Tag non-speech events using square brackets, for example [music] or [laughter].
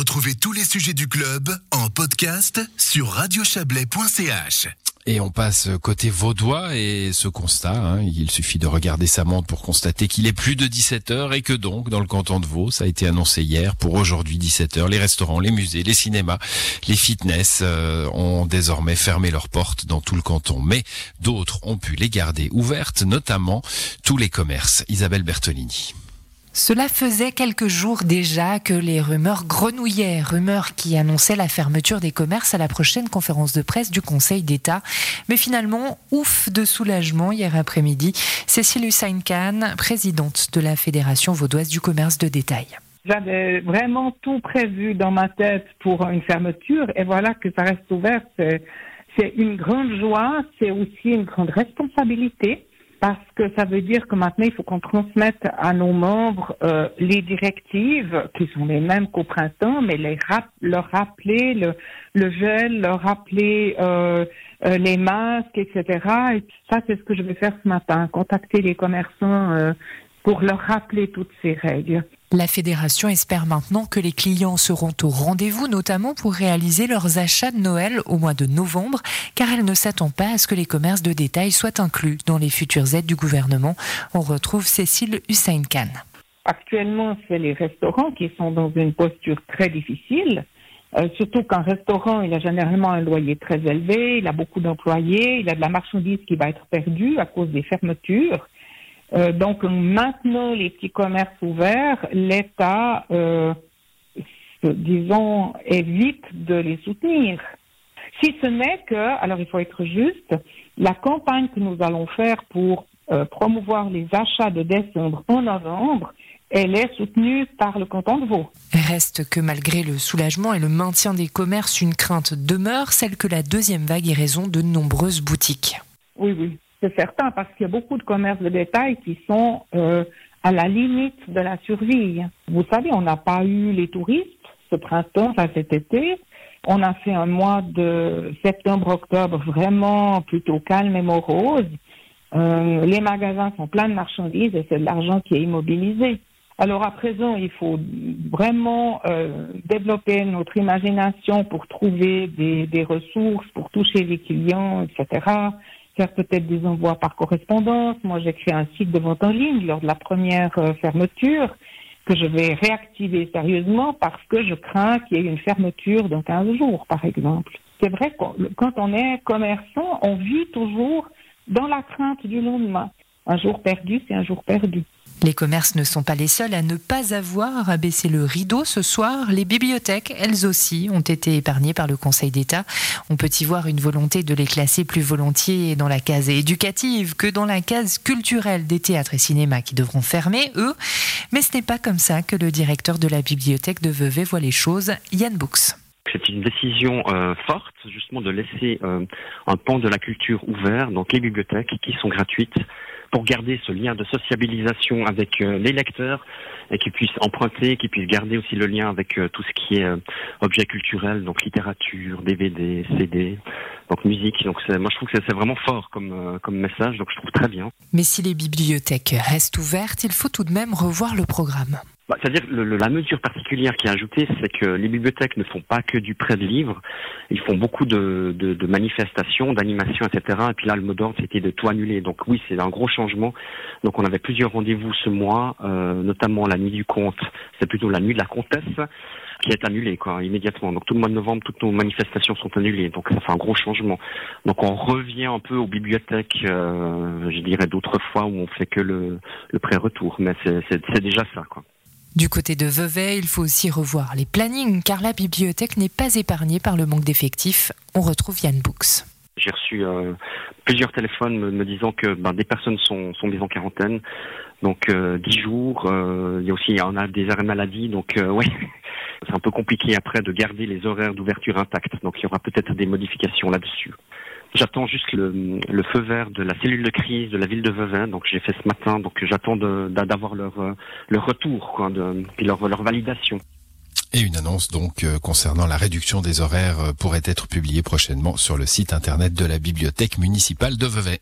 Retrouvez tous les sujets du club en podcast sur radiochablais.ch. Et on passe côté vaudois et ce constat, hein, il suffit de regarder sa montre pour constater qu'il est plus de 17 heures et que donc dans le canton de Vaud, ça a été annoncé hier pour aujourd'hui 17 heures, les restaurants, les musées, les cinémas, les fitness euh, ont désormais fermé leurs portes dans tout le canton, mais d'autres ont pu les garder ouvertes, notamment tous les commerces. Isabelle Bertolini. Cela faisait quelques jours déjà que les rumeurs grenouillaient, rumeurs qui annonçaient la fermeture des commerces à la prochaine conférence de presse du Conseil d'État. Mais finalement, ouf de soulagement hier après-midi. Cécile Hussein-Khan, présidente de la Fédération vaudoise du commerce de détail. J'avais vraiment tout prévu dans ma tête pour une fermeture et voilà que ça reste ouvert. C'est une grande joie, c'est aussi une grande responsabilité parce que ça veut dire que maintenant il faut qu'on transmette à nos membres euh, les directives qui sont les mêmes qu'au printemps, mais les leur rappeler le, le gel, leur rappeler euh, euh, les masques, etc. Et ça c'est ce que je vais faire ce matin, contacter les commerçants euh, pour leur rappeler toutes ces règles. La fédération espère maintenant que les clients seront au rendez-vous, notamment pour réaliser leurs achats de Noël au mois de novembre, car elle ne s'attend pas à ce que les commerces de détail soient inclus dans les futures aides du gouvernement. On retrouve Cécile Hussein Khan. Actuellement, c'est les restaurants qui sont dans une posture très difficile. Euh, surtout qu'un restaurant, il a généralement un loyer très élevé, il a beaucoup d'employés, il a de la marchandise qui va être perdue à cause des fermetures. Euh, donc maintenant les petits commerces ouverts, l'État, euh, disons, évite de les soutenir. Si ce n'est que, alors il faut être juste, la campagne que nous allons faire pour euh, promouvoir les achats de décembre en novembre, elle est soutenue par le canton de Vaud. Reste que malgré le soulagement et le maintien des commerces, une crainte demeure, celle que la deuxième vague ait raison de nombreuses boutiques. Oui, oui. C'est certain, parce qu'il y a beaucoup de commerces de détail qui sont euh, à la limite de la survie. Vous savez, on n'a pas eu les touristes ce printemps, enfin cet été. On a fait un mois de septembre-octobre vraiment plutôt calme et morose. Euh, les magasins sont pleins de marchandises et c'est de l'argent qui est immobilisé. Alors à présent, il faut vraiment euh, développer notre imagination pour trouver des, des ressources, pour toucher les clients, etc faire peut-être des envois par correspondance. Moi, j'ai créé un site de vente en ligne lors de la première euh, fermeture que je vais réactiver sérieusement parce que je crains qu'il y ait une fermeture dans 15 jours, par exemple. C'est vrai que quand on est commerçant, on vit toujours dans la crainte du lendemain. Un jour perdu, c'est un jour perdu. Les commerces ne sont pas les seuls à ne pas avoir abaissé le rideau ce soir. Les bibliothèques, elles aussi, ont été épargnées par le Conseil d'État. On peut y voir une volonté de les classer plus volontiers dans la case éducative que dans la case culturelle des théâtres et cinémas qui devront fermer, eux. Mais ce n'est pas comme ça que le directeur de la bibliothèque de Vevey voit les choses, Yann Books. C'est une décision euh, forte, justement, de laisser euh, un pan de la culture ouvert, donc les bibliothèques qui sont gratuites, pour garder ce lien de sociabilisation avec euh, les lecteurs et qu'ils puissent emprunter, qu'ils puissent garder aussi le lien avec euh, tout ce qui est euh, objet culturel, donc littérature, DVD, CD, donc musique. Donc moi je trouve que c'est vraiment fort comme, comme message, donc je trouve très bien. Mais si les bibliothèques restent ouvertes, il faut tout de même revoir le programme. Bah, C'est-à-dire le, la mesure particulière qui est ajoutée, c'est que les bibliothèques ne font pas que du prêt de livres, ils font beaucoup de, de, de manifestations, d'animations, etc. Et puis là, le mot d'ordre, c'était de tout annuler. Donc oui, c'est un gros changement. Donc on avait plusieurs rendez-vous ce mois, euh, notamment la nuit du conte, c'est plutôt la nuit de la comtesse qui est annulée quoi immédiatement. Donc tout le mois de novembre, toutes nos manifestations sont annulées. Donc ça fait un gros changement. Donc on revient un peu aux bibliothèques, euh, je dirais d'autres fois où on fait que le, le pré-retour, mais c'est déjà ça quoi. Du côté de Vevey, il faut aussi revoir les plannings car la bibliothèque n'est pas épargnée par le manque d'effectifs. On retrouve Yann Books. J'ai reçu euh, plusieurs téléphones me, disant que ben, des personnes sont, mises en quarantaine, donc euh, 10 jours. Euh, il y a aussi a des arrêts maladie, donc euh, [laughs] c'est un peu compliqué après de garder les horaires d'ouverture intacts. Donc il y aura peut-être des modifications là-dessus. J'attends juste le, le, feu vert de la cellule de crise de la ville de Vevey. Donc j'ai fait ce matin. Donc j'attends d'avoir leur, leur retour, quoi, de, puis leur, leur validation. Et une annonce donc euh, concernant la réduction des horaires euh, pourrait être publiée prochainement sur le site internet de la bibliothèque municipale de Vevey.